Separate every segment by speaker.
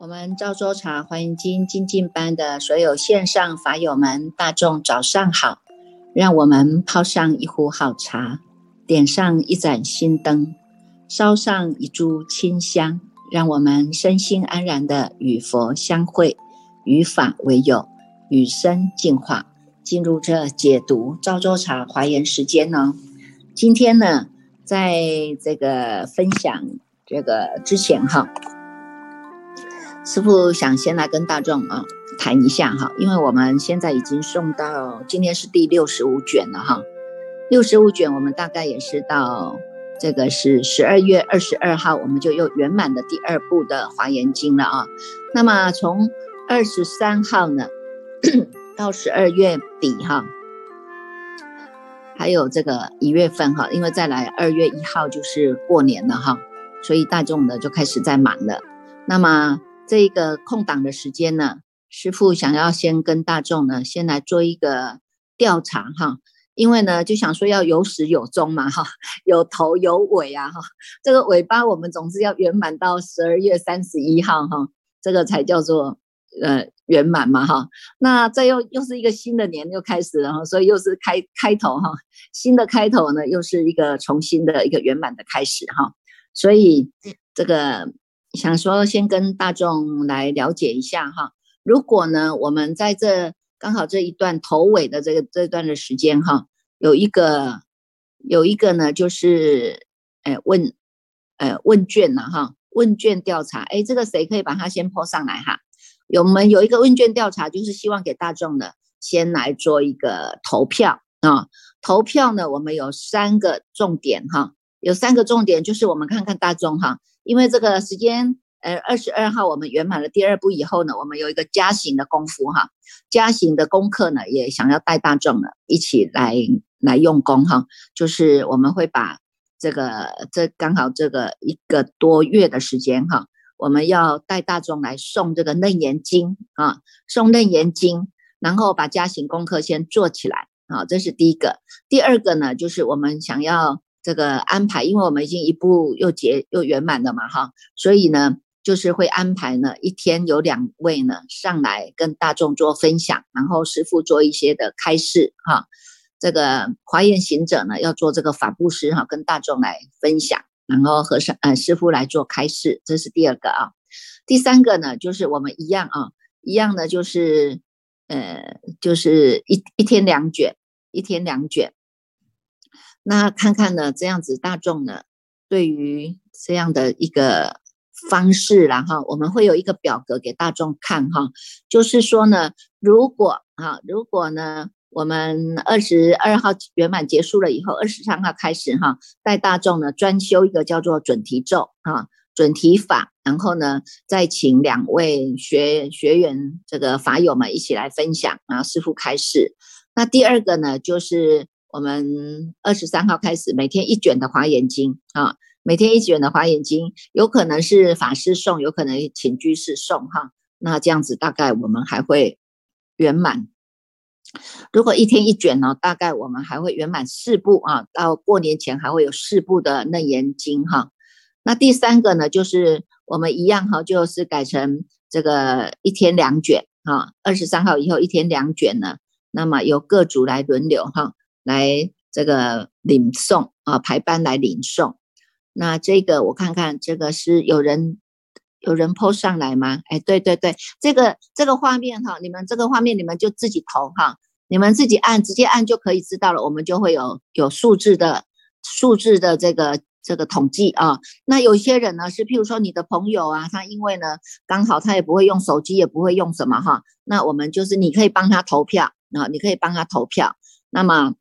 Speaker 1: 我们赵州茶欢迎经精进班的所有线上法友们，大众早上好！让我们泡上一壶好茶，点上一盏心灯，烧上一炷清香，让我们身心安然的与佛相会，与法为友，与生进化。进入这解读赵州茶华严时间呢？今天呢，在这个分享这个之前哈。师傅想先来跟大众啊谈一下哈，因为我们现在已经送到今天是第六十五卷了哈，六十五卷我们大概也是到这个是十二月二十二号，我们就又圆满的第二部的华严经了啊。那么从二十三号呢 到十二月底哈，还有这个一月份哈，因为再来二月一号就是过年了哈，所以大众呢就开始在忙了。那么这个空档的时间呢，师傅想要先跟大众呢，先来做一个调查哈，因为呢就想说要有始有终嘛哈，有头有尾啊哈，这个尾巴我们总是要圆满到十二月三十一号哈，这个才叫做呃圆满嘛哈。那再又又是一个新的年又开始了哈，所以又是开开头哈，新的开头呢又是一个重新的一个圆满的开始哈，所以这个。想说先跟大众来了解一下哈，如果呢我们在这刚好这一段头尾的这个这段的时间哈，有一个有一个呢就是哎问呃问卷了哈，问卷调查哎这个谁可以把它先泼上来哈？我们有一个问卷调查，就是希望给大众呢先来做一个投票啊，投票呢我们有三个重点哈，有三个重点就是我们看看大众哈。因为这个时间，呃，二十二号我们圆满了第二步以后呢，我们有一个加行的功夫哈，加行的功课呢，也想要带大众呢一起来来用功哈，就是我们会把这个这刚好这个一个多月的时间哈，我们要带大众来送这个楞严经啊，送楞严经，然后把家行功课先做起来啊，这是第一个。第二个呢，就是我们想要。这个安排，因为我们已经一步又结又圆满了嘛，哈，所以呢，就是会安排呢一天有两位呢上来跟大众做分享，然后师傅做一些的开示，哈，这个华严行者呢要做这个法布施，哈，跟大众来分享，然后和尚呃师傅来做开示，这是第二个啊，第三个呢就是我们一样啊，一样的就是呃就是一一天两卷，一天两卷。那看看呢，这样子大众呢，对于这样的一个方式，然后我们会有一个表格给大众看哈，就是说呢，如果啊，如果呢，我们二十二号圆满结束了以后，二十三号开始哈，带大众呢专修一个叫做准提咒啊，准提法，然后呢，再请两位学学员这个法友们一起来分享啊，师傅开始。那第二个呢，就是。我们二十三号开始，每天一卷的华严经啊，每天一卷的华严经，有可能是法师送，有可能请居士送哈。那这样子大概我们还会圆满。如果一天一卷呢，大概我们还会圆满四部啊，到过年前还会有四部的楞严经哈。那第三个呢，就是我们一样哈，就是改成这个一天两卷啊，二十三号以后一天两卷呢，那么由各组来轮流哈。来这个领送啊，排班来领送。那这个我看看，这个是有人有人 po 上来吗？哎，对对对，这个这个画面哈，你们这个画面你们就自己投哈，你们自己按，直接按就可以知道了。我们就会有有数字的数字的这个这个统计啊。那有些人呢是，譬如说你的朋友啊，他因为呢刚好他也不会用手机，也不会用什么哈，那我们就是你可以帮他投票啊，你可以帮他投票。那么。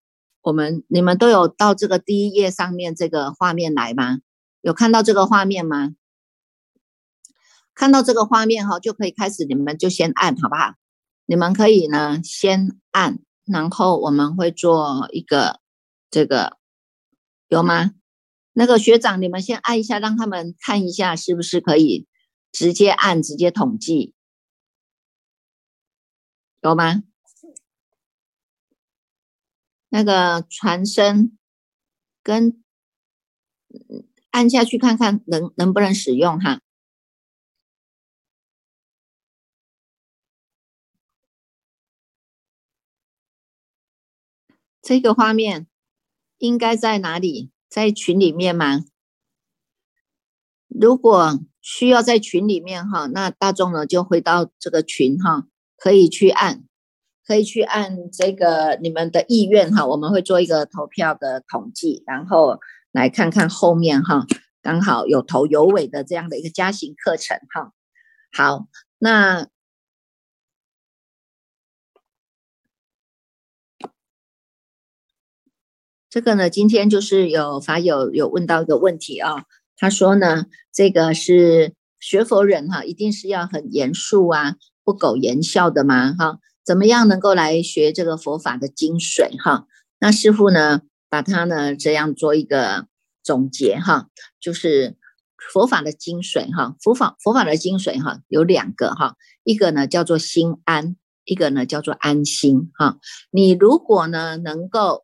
Speaker 1: 我们你们都有到这个第一页上面这个画面来吗？有看到这个画面吗？看到这个画面哈，就可以开始，你们就先按好不好？你们可以呢先按，然后我们会做一个这个有吗？那个学长，你们先按一下，让他们看一下是不是可以直接按直接统计，有吗？那个传声跟按下去看看能能不能使用哈。这个画面应该在哪里？在群里面吗？如果需要在群里面哈，那大众呢就会到这个群哈，可以去按，可以去按这个你们的意愿哈，我们会做一个投票的统计，然后来看看后面哈，刚好有头有尾的这样的一个加行课程哈。好，那。这个呢，今天就是有法友有问到一个问题啊，他说呢，这个是学佛人哈，一定是要很严肃啊，不苟言笑的吗？哈，怎么样能够来学这个佛法的精髓哈？那师傅呢，把它呢这样做一个总结哈，就是佛法的精髓哈，佛法佛法的精髓哈有两个哈，一个呢叫做心安，一个呢叫做安心哈。你如果呢能够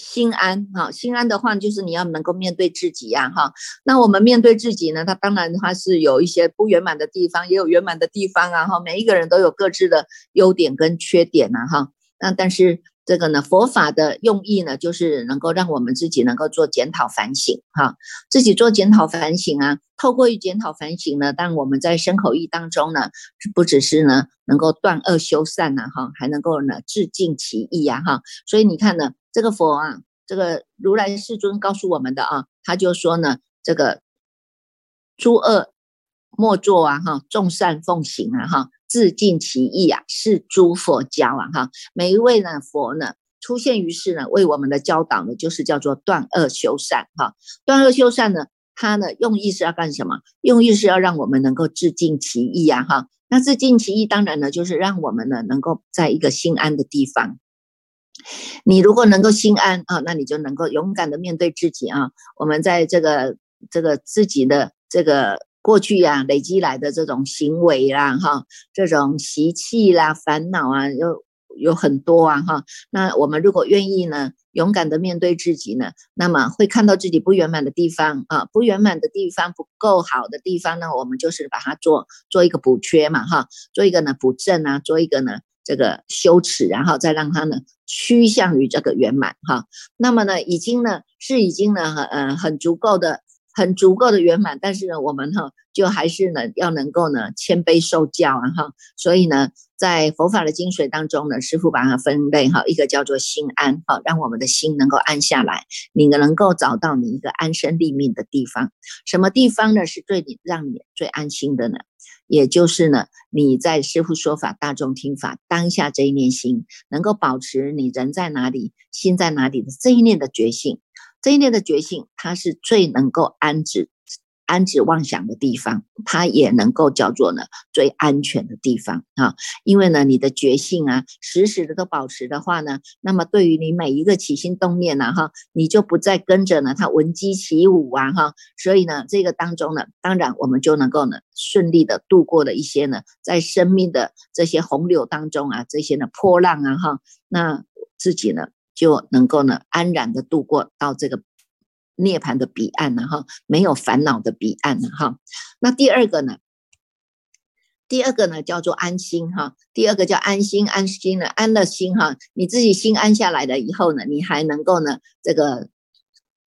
Speaker 1: 心安哈，心安的话就是你要能够面对自己呀哈。那我们面对自己呢，它当然它是有一些不圆满的地方，也有圆满的地方啊哈。每一个人都有各自的优点跟缺点呐哈。那但是这个呢，佛法的用意呢，就是能够让我们自己能够做检讨反省哈，自己做检讨反省啊。透过于检讨反省呢，当我们在身口意当中呢，不只是呢能够断恶修善呐哈，还能够呢自尽其意呀哈。所以你看呢。这个佛啊，这个如来世尊告诉我们的啊，他就说呢，这个诸恶莫作啊，哈，众善奉行啊，哈，自尽其意啊，是诸佛教啊，哈，每一位呢佛呢出现于世呢，为我们的教导呢，就是叫做断恶修善，哈，断恶修善呢，他呢用意是要干什么？用意是要让我们能够自尽其意啊，哈，那自尽其意，当然呢，就是让我们呢能够在一个心安的地方。你如果能够心安啊，那你就能够勇敢的面对自己啊。我们在这个这个自己的这个过去呀累积来的这种行为啦，哈，这种习气啦、烦恼啊，有有很多啊，哈。那我们如果愿意呢，勇敢的面对自己呢，那么会看到自己不圆满的地方啊，不圆满的地方、不够好的地方呢，我们就是把它做做一个补缺嘛，哈，做一个呢补正啊，做一个呢。这个羞耻，然后再让他呢趋向于这个圆满哈。那么呢，已经呢是已经呢很呃很足够的很足够的圆满，但是呢我们哈就还是呢要能够呢谦卑受教啊哈。所以呢，在佛法的精髓当中呢，师傅把它分类哈，一个叫做心安哈，让我们的心能够安下来，你能够找到你一个安身立命的地方。什么地方呢是最让你最安心的呢？也就是呢，你在师父说法、大众听法当下这一念心，能够保持你人在哪里、心在哪里的这一念的觉性，这一念的觉性，它是最能够安置。安止妄想的地方，它也能够叫做呢最安全的地方啊，因为呢你的觉性啊时时的都保持的话呢，那么对于你每一个起心动念呢哈，你就不再跟着呢它闻鸡起舞啊哈，所以呢这个当中呢，当然我们就能够呢顺利的度过了一些呢在生命的这些洪流当中啊这些呢波浪啊哈，那自己呢就能够呢安然的度过到这个。涅槃的彼岸呢？哈，没有烦恼的彼岸呢？哈，那第二个呢？第二个呢叫做安心哈。第二个叫安心，安心了，安了心哈。你自己心安下来了以后呢，你还能够呢，这个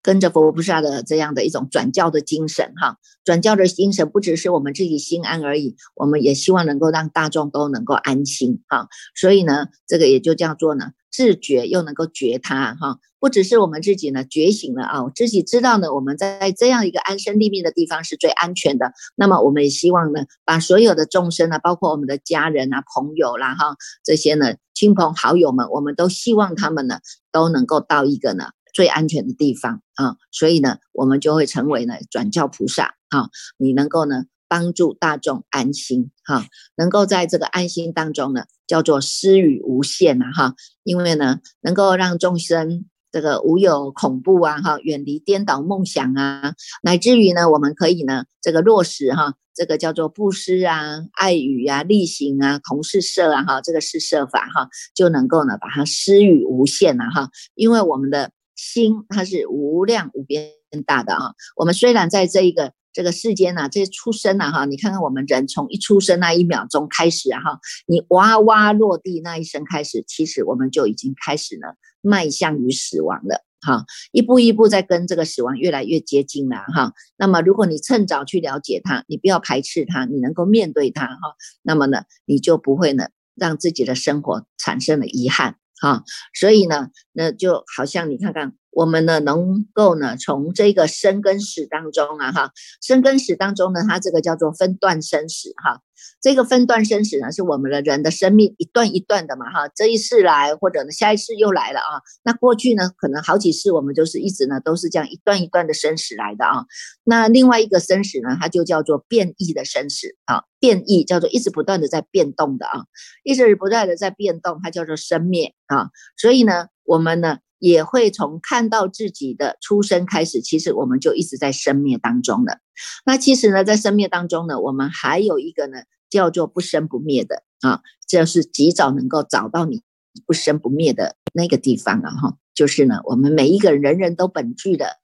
Speaker 1: 跟着佛菩萨的这样的一种转教的精神哈。转教的精神不只是我们自己心安而已，我们也希望能够让大众都能够安心哈。所以呢，这个也就叫做呢。自觉又能够觉他哈，不只是我们自己呢觉醒了啊，自己知道呢，我们在这样一个安身立命的地方是最安全的。那么我们也希望呢，把所有的众生呢，包括我们的家人啊、朋友啦哈，这些呢亲朋好友们，我们都希望他们呢都能够到一个呢最安全的地方啊。所以呢，我们就会成为呢转教菩萨啊，你能够呢。帮助大众安心哈，能够在这个安心当中呢，叫做施与无限呐哈，因为呢，能够让众生这个无有恐怖啊哈，远离颠倒梦想啊，乃至于呢，我们可以呢，这个落实哈，这个叫做布施啊、爱语啊、力行啊、同事设啊，哈，这个是设法哈，就能够呢把它施予无限了哈。因为我们的心它是无量无边大的啊。我们虽然在这一个这个世间呐，这出生呐哈，你看看我们人从一出生那一秒钟开始哈，你哇哇落地那一声开始，其实我们就已经开始呢迈向于死亡了。哈，一步一步在跟这个死亡越来越接近了哈。那么，如果你趁早去了解它，你不要排斥它，你能够面对它哈，那么呢，你就不会呢让自己的生活产生了遗憾哈。所以呢，那就好像你看看。我们呢，能够呢，从这个生根史当中啊，哈，生根史当中呢，它这个叫做分段生史哈。这个分段生死呢，是我们的人的生命一段一段的嘛，哈，这一世来，或者呢，下一世又来了啊。那过去呢，可能好几次我们就是一直呢，都是这样一段一段的生死来的啊。那另外一个生死呢，它就叫做变异的生死啊，变异叫做一直不断的在变动的啊，一直不断的在变动，它叫做生灭啊。所以呢，我们呢。也会从看到自己的出生开始，其实我们就一直在生灭当中了。那其实呢，在生灭当中呢，我们还有一个呢，叫做不生不灭的啊，就是及早能够找到你不生不灭的那个地方啊，哈，就是呢，我们每一个人人都本具的，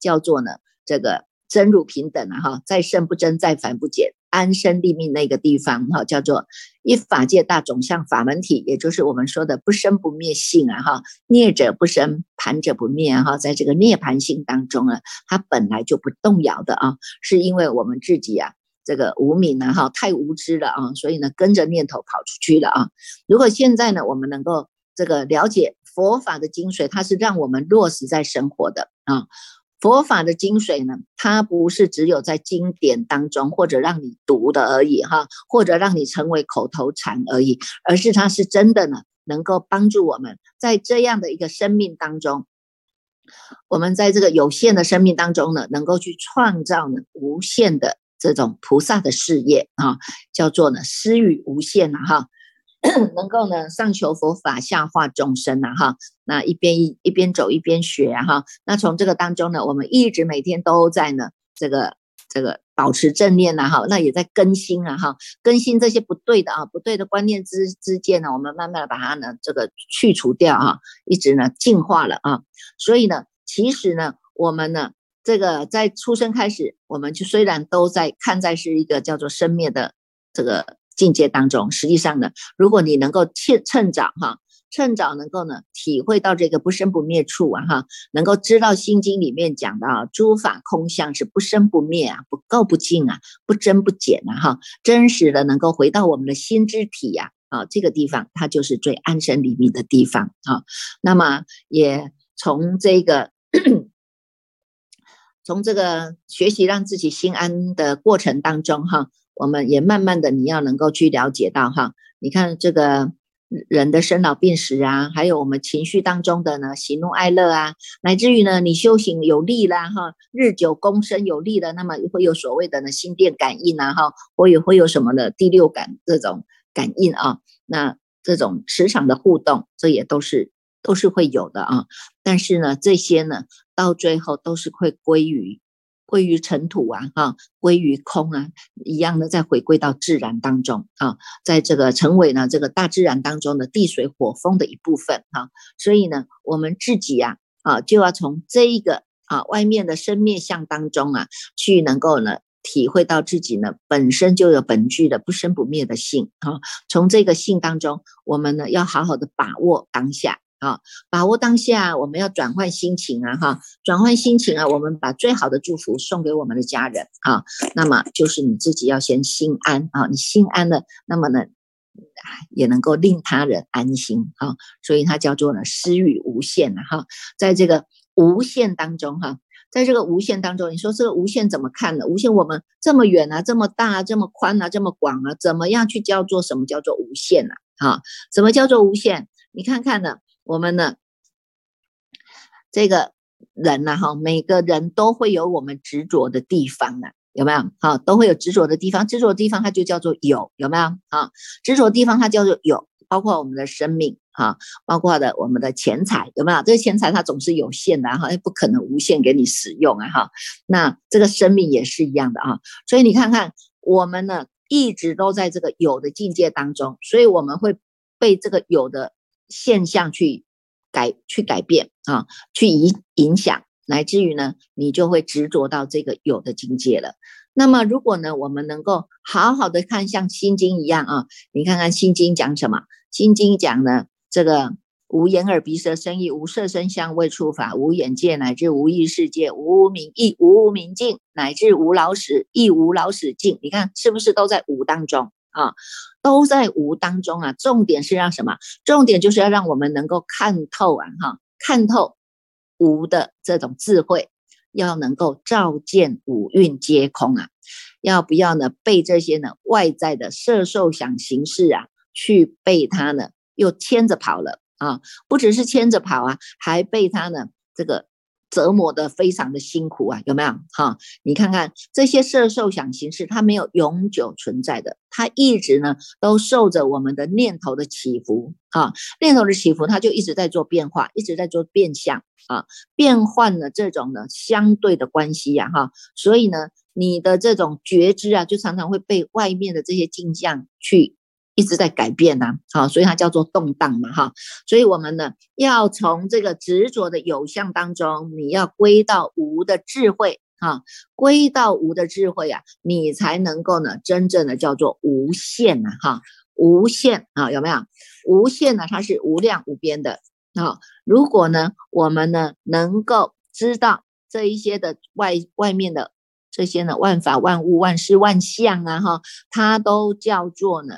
Speaker 1: 叫做呢，这个真如平等啊，哈，再生不增，再凡不减。安身立命那个地方哈，叫做一法界大总相法门体，也就是我们说的不生不灭性啊哈，灭者不生，盘者不灭哈，在这个涅盘性当中啊，它本来就不动摇的啊，是因为我们自己啊，这个无明啊哈，太无知了啊，所以呢跟着念头跑出去了啊。如果现在呢，我们能够这个了解佛法的精髓，它是让我们落实在生活的啊。佛法的精髓呢，它不是只有在经典当中或者让你读的而已哈，或者让你成为口头禅而已，而是它是真的呢，能够帮助我们在这样的一个生命当中，我们在这个有限的生命当中呢，能够去创造呢无限的这种菩萨的事业啊，叫做呢施与无限呐哈。能够呢上求佛法，下化众生呐哈，那一边一一边走一边学哈，那从这个当中呢，我们一直每天都在呢这个这个保持正念呐哈，那也在更新啊哈，更新这些不对的啊不对的观念之之间呢，我们慢慢的把它呢这个去除掉啊，一直呢进化了啊，所以呢，其实呢，我们呢这个在出生开始，我们就虽然都在看在是一个叫做生灭的这个。境界当中，实际上呢，如果你能够趁趁早哈，趁早能够呢体会到这个不生不灭处啊哈，能够知道《心经》里面讲的啊，诸法空相是不生不灭啊，不垢不净啊，不增不减啊哈，真实的能够回到我们的心之体呀啊，这个地方它就是最安身立命的地方啊。那么也从这个 从这个学习让自己心安的过程当中哈。我们也慢慢的，你要能够去了解到哈，你看这个人的生老病死啊，还有我们情绪当中的呢喜怒哀乐啊，乃至于呢你修行有力啦哈，日久功深有力了，那么会有所谓的呢心电感应啊哈，或也会有什么的第六感这种感应啊，那这种磁场的互动，这也都是都是会有的啊，但是呢这些呢到最后都是会归于。归于尘土啊，哈，归于空啊，一样的再回归到自然当中啊，在这个成为呢这个大自然当中的地水火风的一部分哈，所以呢，我们自己呀啊，就要从这一个啊外面的生灭相当中啊，去能够呢体会到自己呢本身就有本具的不生不灭的性啊，从这个性当中，我们呢要好好的把握当下。啊，把握当下，我们要转换心情啊，哈，转换心情啊，我们把最好的祝福送给我们的家人啊。那么就是你自己要先心安啊，你心安了，那么呢，也能够令他人安心啊。所以它叫做呢，施予无限啊，哈，在这个无限当中哈，在这个无限当中，你说这个无限怎么看呢？无限我们这么远啊，这么大，啊这么宽啊，这么广啊，怎么样去叫做什么叫做无限呢？啊，怎么叫做无限？你看看呢？我们呢，这个人呢，哈，每个人都会有我们执着的地方啊，有没有？哈，都会有执着的地方，执着的地方它就叫做有，有没有？啊，执着的地方它叫做有，包括我们的生命，哈，包括的我们的钱财，有没有？这个钱财它总是有限的，哈，不可能无限给你使用啊，哈。那这个生命也是一样的啊，所以你看看。我们呢一直都在这个有的境界当中，所以我们会被这个有的现象去改、去改变啊，去影影响，乃至于呢，你就会执着到这个有的境界了。那么，如果呢，我们能够好好的看，像《心经》一样啊，你看看《心经》讲什么？《心经》讲呢，这个无眼耳鼻舌身意，无色声香味触法，无眼界乃至无意识界，无无明亦无明尽，乃至无老死亦无老死尽。你看是不是都在无当中啊？都在无当中啊！重点是让什么？重点就是要让我们能够看透啊，哈，看透无的这种智慧。要能够照见五蕴皆空啊，要不要呢？被这些呢外在的色受想行识啊，去被他呢又牵着跑了啊！不只是牵着跑啊，还被他呢这个。折磨的非常的辛苦啊，有没有？哈，你看看这些色受想行识，它没有永久存在的，它一直呢都受着我们的念头的起伏啊，念头的起伏，它就一直在做变化，一直在做变相啊，变换了这种呢相对的关系呀，哈，所以呢，你的这种觉知啊，就常常会被外面的这些镜像去。一直在改变呐，好，所以它叫做动荡嘛，哈，所以我们呢要从这个执着的有相当中，你要归到无的智慧，哈，归到无的智慧啊，你才能够呢真正的叫做无限呐，哈，无限啊，有没有？无限呢，它是无量无边的，啊，如果呢我们呢能够知道这一些的外外面的这些呢万法万物万事万象啊，哈，它都叫做呢。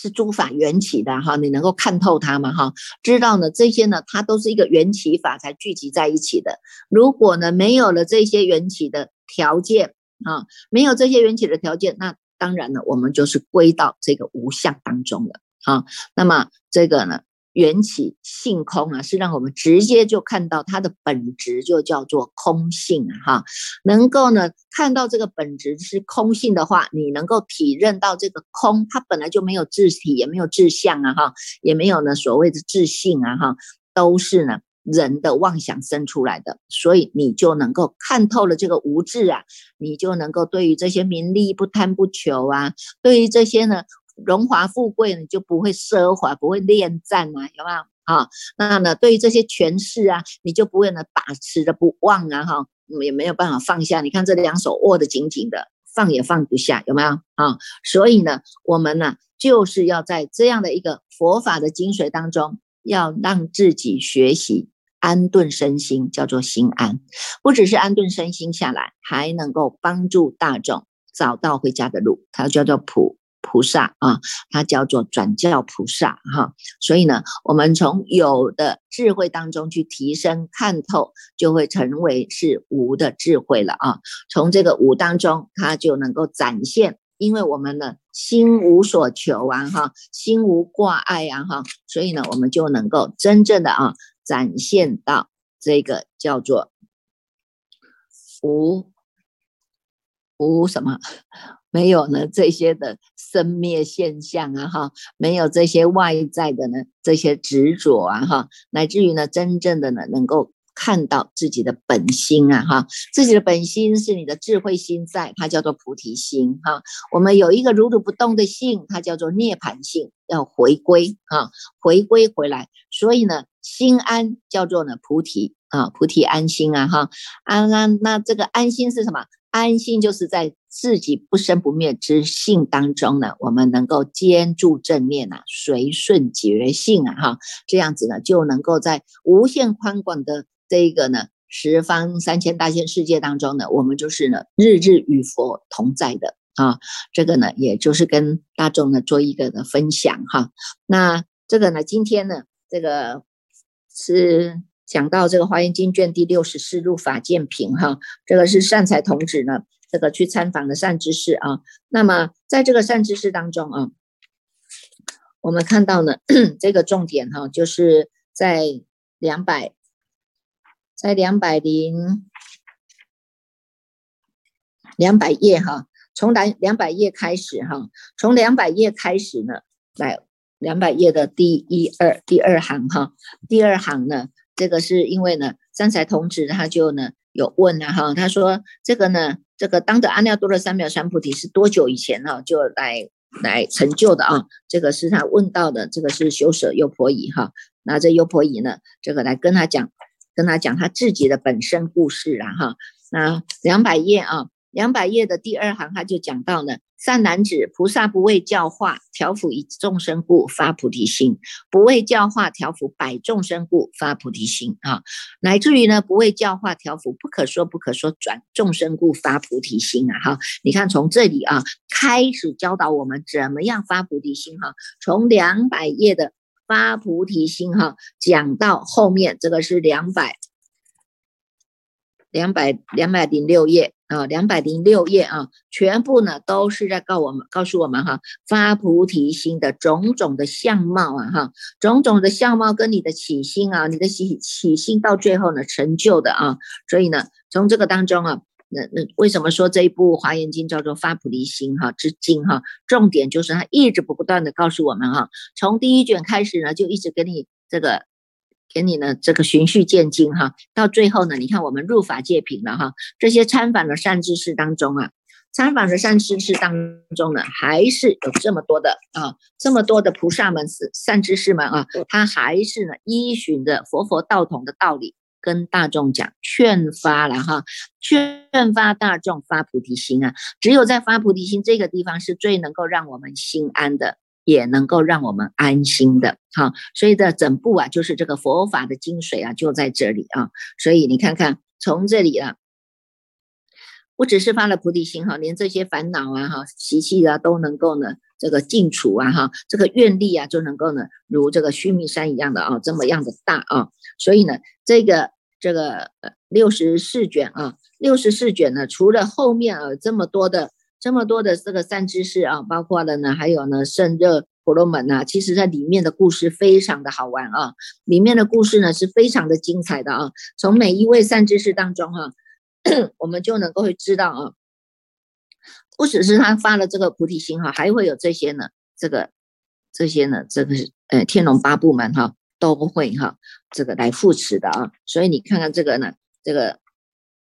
Speaker 1: 是诸法缘起的哈，你能够看透它嘛？哈，知道呢，这些呢，它都是一个缘起法才聚集在一起的。如果呢，没有了这些缘起的条件啊，没有这些缘起的条件，那当然呢，我们就是归到这个无相当中了啊。那么这个呢？缘起性空啊，是让我们直接就看到它的本质，就叫做空性啊！哈，能够呢看到这个本质是空性的话，你能够体认到这个空，它本来就没有自体，也没有自相啊！哈，也没有呢所谓的自性啊！哈，都是呢人的妄想生出来的，所以你就能够看透了这个无智啊，你就能够对于这些名利不贪不求啊，对于这些呢。荣华富贵，你就不会奢华，不会恋战啊，有没有啊？那呢，对于这些权势啊，你就不会呢把持的不忘啊，哈，也没有办法放下。你看这两手握得紧紧的，放也放不下，有没有啊？所以呢，我们呢就是要在这样的一个佛法的精髓当中，要让自己学习安顿身心，叫做心安。不只是安顿身心下来，还能够帮助大众找到回家的路，它叫做普。菩萨啊，它叫做转教菩萨哈，所以呢，我们从有的智慧当中去提升看透，就会成为是无的智慧了啊。从这个无当中，它就能够展现，因为我们呢心无所求啊哈，心无挂碍啊哈，所以呢，我们就能够真正的啊展现到这个叫做无无什么。没有呢，这些的生灭现象啊，哈，没有这些外在的呢，这些执着啊，哈，乃至于呢，真正的呢，能够看到自己的本心啊，哈，自己的本心是你的智慧心在，它叫做菩提心，哈，我们有一个如如不动的性，它叫做涅槃性，要回归啊，回归回来，所以呢，心安叫做呢菩提啊，菩提安心啊，哈，安安，那这个安心是什么？安心就是在自己不生不灭之性当中呢，我们能够坚住正念啊，随顺觉性啊，哈，这样子呢，就能够在无限宽广的这个呢十方三千大千世界当中呢，我们就是呢日日与佛同在的啊。这个呢，也就是跟大众呢做一个的分享哈。那这个呢，今天呢，这个是。讲到这个《华严经》卷第六十四入法鉴品哈，这个是善财童子呢，这个去参访的善知识啊。那么在这个善知识当中啊，我们看到呢，这个重点哈，就是在两百，在两百零两百页哈，从两两百页开始哈，从两百页开始呢，来两百页的第一二第二行哈，第二行呢。这个是因为呢，三才童子他就呢有问了哈，他说这个呢这个当着阿耨多罗三藐三菩提是多久以前哈就来来成就的啊？这个是他问到的，这个是修舍优婆夷哈。那这优婆夷呢，这个来跟他讲，跟他讲他自己的本身故事啊哈。那两百页啊，两百页的第二行他就讲到呢。善男子，菩萨不为教化调伏一众生故发菩提心，不为教化调伏百众生故发菩提心。啊，乃至于呢不为教化调伏不可说不可说转众生故发菩提心啊。哈，你看从这里啊开始教导我们怎么样发菩提心哈，从两百页的发菩提心哈讲到后面这个是两百两百两百零六页。啊，两百零六页啊，全部呢都是在告我们，告诉我们哈，发菩提心的种种的相貌啊，哈，种种的相貌跟你的起心啊，你的起起心到最后呢成就的啊，所以呢，从这个当中啊，那那为什么说这一部华严经叫做发菩提心哈之经哈？重点就是它一直不断的告诉我们哈，从第一卷开始呢，就一直给你这个。给你呢，这个循序渐进哈，到最后呢，你看我们入法界品了哈，这些参访的善知识当中啊，参访的善知识当中呢，还是有这么多的啊，这么多的菩萨们是善知识们啊，他还是呢依循着佛佛道统的道理跟大众讲劝发了哈，劝发大众发菩提心啊，只有在发菩提心这个地方是最能够让我们心安的。也能够让我们安心的，哈，所以这整部啊，就是这个佛法的精髓啊，就在这里啊。所以你看看，从这里啊，不只是发了菩提心哈，连这些烦恼啊、哈习气啊，都能够呢这个尽除啊，哈，这个愿力啊，就能够呢如这个须弥山一样的啊，这么样的大啊。所以呢，这个这个六十四卷啊，六十四卷呢，除了后面啊这么多的。这么多的这个善知识啊，包括了呢，还有呢，圣热婆罗门呐，其实在里面的故事非常的好玩啊，里面的故事呢是非常的精彩的啊。从每一位善知识当中哈，我们就能够会知道啊，不只是他发了这个菩提心哈，还会有这些呢，这个这些呢，这个呃天龙八部门哈都会哈这个来扶持的啊。所以你看看这个呢，这个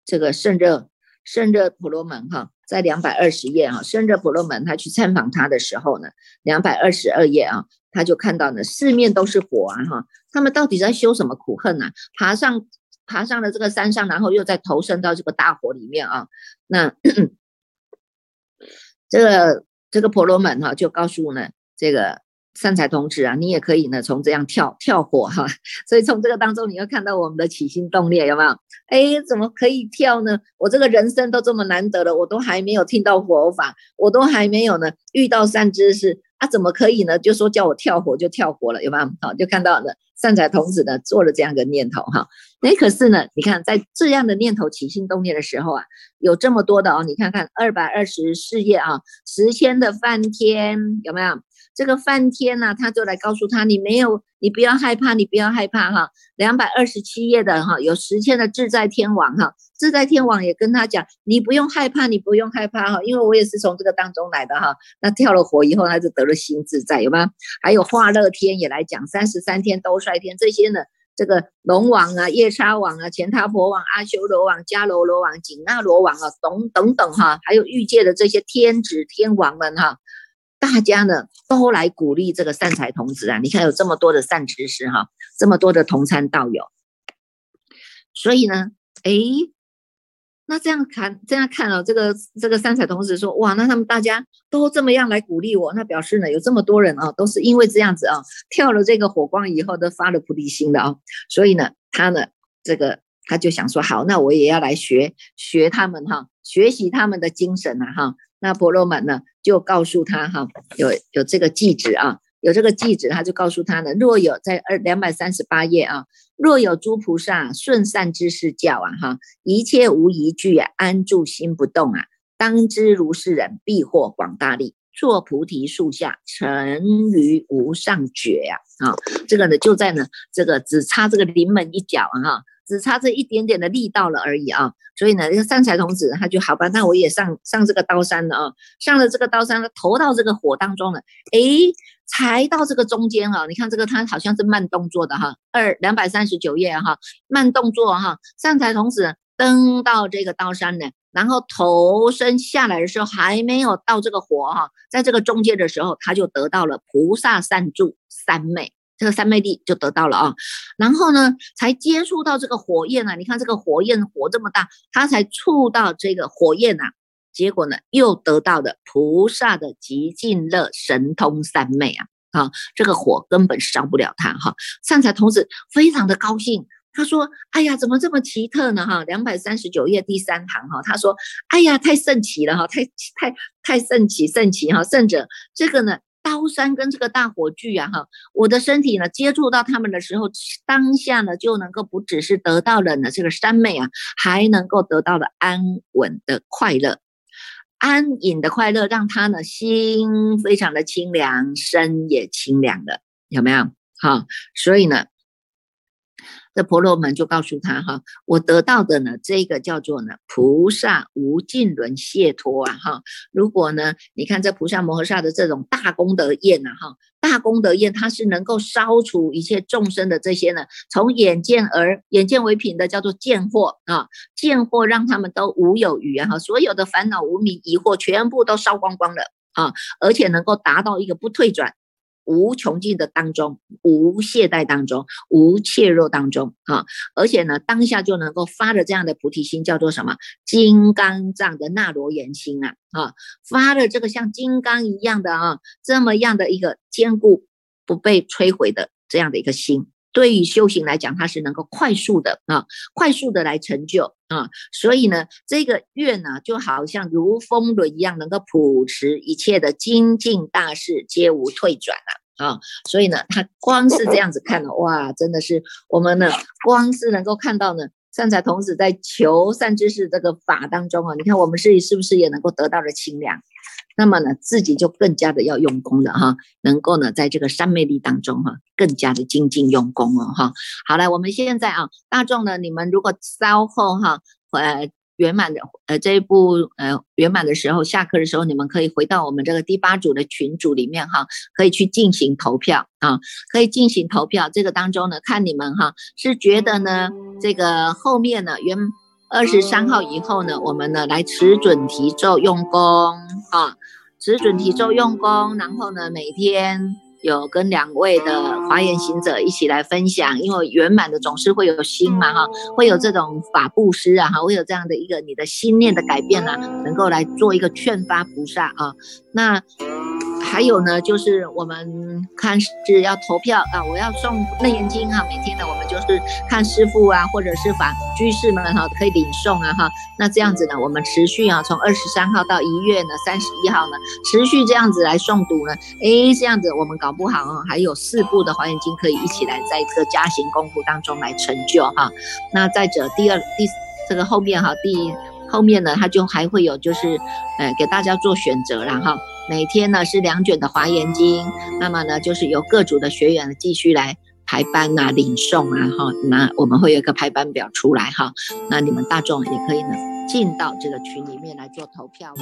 Speaker 1: 这个圣热圣热婆罗门哈。在两百二十页啊，圣热婆罗门他去参访他的时候呢，两百二十二页啊，他就看到呢，四面都是火啊哈，他们到底在修什么苦恨呢？爬上爬上了这个山上，然后又再投身到这个大火里面啊，那 这个这个婆罗门哈就告诉呢这个。善财童子啊，你也可以呢，从这样跳跳火哈，所以从这个当中，你要看到我们的起心动念有没有？哎，怎么可以跳呢？我这个人生都这么难得了，我都还没有听到佛法，我都还没有呢遇到善知识啊，怎么可以呢？就说叫我跳火就跳火了，有没有？好，就看到了善财童子呢做了这样的念头哈。哎，可是呢，你看在这样的念头起心动念的时候啊，有这么多的哦，你看看二百二十四页啊，十千的梵天有没有？这个梵天呢，他就来告诉他，你没有，你不要害怕，你不要害怕哈。两百二十七页的哈，有十千的自在天王哈，自在天王也跟他讲，你不用害怕，你不用害怕哈，因为我也是从这个当中来的哈。那跳了火以后，他就得了心自在，有吗？还有化乐天也来讲，三十三天都率天这些呢，这个龙王啊、夜叉王啊、钱他婆王、阿修罗王、迦楼罗王、紧那罗王啊，等等等哈，还有欲界的这些天子天王们哈。大家呢都来鼓励这个善财童子啊！你看有这么多的善知识哈，这么多的同参道友，所以呢，哎，那这样看这样看哦，这个这个三彩童子说，哇，那他们大家都这么样来鼓励我，那表示呢有这么多人啊，都是因为这样子啊，跳了这个火光以后都发了菩提心的啊，所以呢，他呢这个他就想说，好，那我也要来学学他们哈，学习他们的精神啊哈。那婆罗门呢，就告诉他哈，有有这个记旨啊，有这个记者，他就告诉他呢，若有在二两百三十八页啊，若有诸菩萨顺善之事教啊，哈，一切无一句啊，安住心不动啊，当知如是人必获广大利，坐菩提树下，成于无上觉呀，啊，这个呢就在呢这个只差这个临门一脚啊，哈。只差这一点点的力道了而已啊，所以呢，这个善财童子他就好吧，那我也上上这个刀山了啊，上了这个刀山了，投到这个火当中了，诶，才到这个中间啊，你看这个他好像是慢动作的哈，二两百三十九页哈，慢动作哈，善财童子登到这个刀山呢，然后投身下来的时候还没有到这个火哈，在这个中间的时候，他就得到了菩萨善助三昧，这个三昧地就得到了啊。然后呢，才接触到这个火焰啊，你看这个火焰火这么大，他才触到这个火焰呐。结果呢，又得到了菩萨的极尽乐神通三昧啊。啊，这个火根本烧不了他哈。善财童子非常的高兴。他说：“哎呀，怎么这么奇特呢？哈，两百三十九页第三行哈，他说：哎呀，太圣奇了哈，太太太圣奇圣奇哈，圣者这个呢，刀山跟这个大火炬啊哈，我的身体呢接触到他们的时候，当下呢就能够不只是得到了呢这个三昧啊，还能够得到了安稳的快乐，安隐的快乐，让他呢心非常的清凉，身也清凉了，有没有？好，所以呢。”这婆罗门就告诉他哈，我得到的呢，这个叫做呢菩萨无尽轮谢脱啊哈。如果呢，你看这菩萨摩诃萨的这种大功德焰呐哈，大功德焰它是能够烧除一切众生的这些呢，从眼见而眼见为凭的叫做见惑啊，见惑让他们都无有余啊哈，所有的烦恼无明疑惑全部都烧光光了啊，而且能够达到一个不退转。无穷尽的当中，无懈怠当中，无怯弱当中啊！而且呢，当下就能够发的这样的菩提心，叫做什么？金刚藏的那罗延心啊！啊，发的这个像金刚一样的啊，这么样的一个坚固不被摧毁的这样的一个心，对于修行来讲，它是能够快速的啊，快速的来成就啊！所以呢，这个愿呢，就好像如风轮一样，能够普持一切的精进大事，皆无退转啊！啊，所以呢，他光是这样子看了，哇，真的是我们呢，光是能够看到呢，善财童子在求善知识这个法当中啊，你看我们是是不是也能够得到了清凉？那么呢，自己就更加的要用功了哈，能够呢，在这个三昧力当中哈，更加的精进用功哦哈。好了，我们现在啊，大众呢，你们如果稍后哈，呃。圆满的，呃，这一步，呃，圆满的时候，下课的时候，你们可以回到我们这个第八组的群组里面哈，可以去进行投票啊，可以进行投票。这个当中呢，看你们哈，是觉得呢，这个后面呢，圆二十三号以后呢，我们呢来持准提咒用功啊，持准提咒用功，然后呢，每天。有跟两位的华严行者一起来分享，因为圆满的总是会有心嘛哈，会有这种法布施啊哈，会有这样的一个你的心念的改变啊，能够来做一个劝发菩萨啊，那。还有呢，就是我们看是要投票啊，我要送《楞严经》哈，每天呢，我们就是看师傅啊，或者是法居士们哈，可以领送啊哈。那这样子呢，我们持续啊，从二十三号到一月呢，三十一号呢，持续这样子来诵读呢，诶，这样子我们搞不好啊，还有四部的《华严经》可以一起来在这个加行功夫当中来成就哈。那再者，第二第这个后面哈，第后面呢，他就还会有，就是，呃，给大家做选择，然后每天呢是两卷的华严经，那么呢就是由各组的学员继续来排班啊、领诵啊，哈，那我们会有一个排班表出来哈，那你们大众也可以呢进到这个群里面来做投票。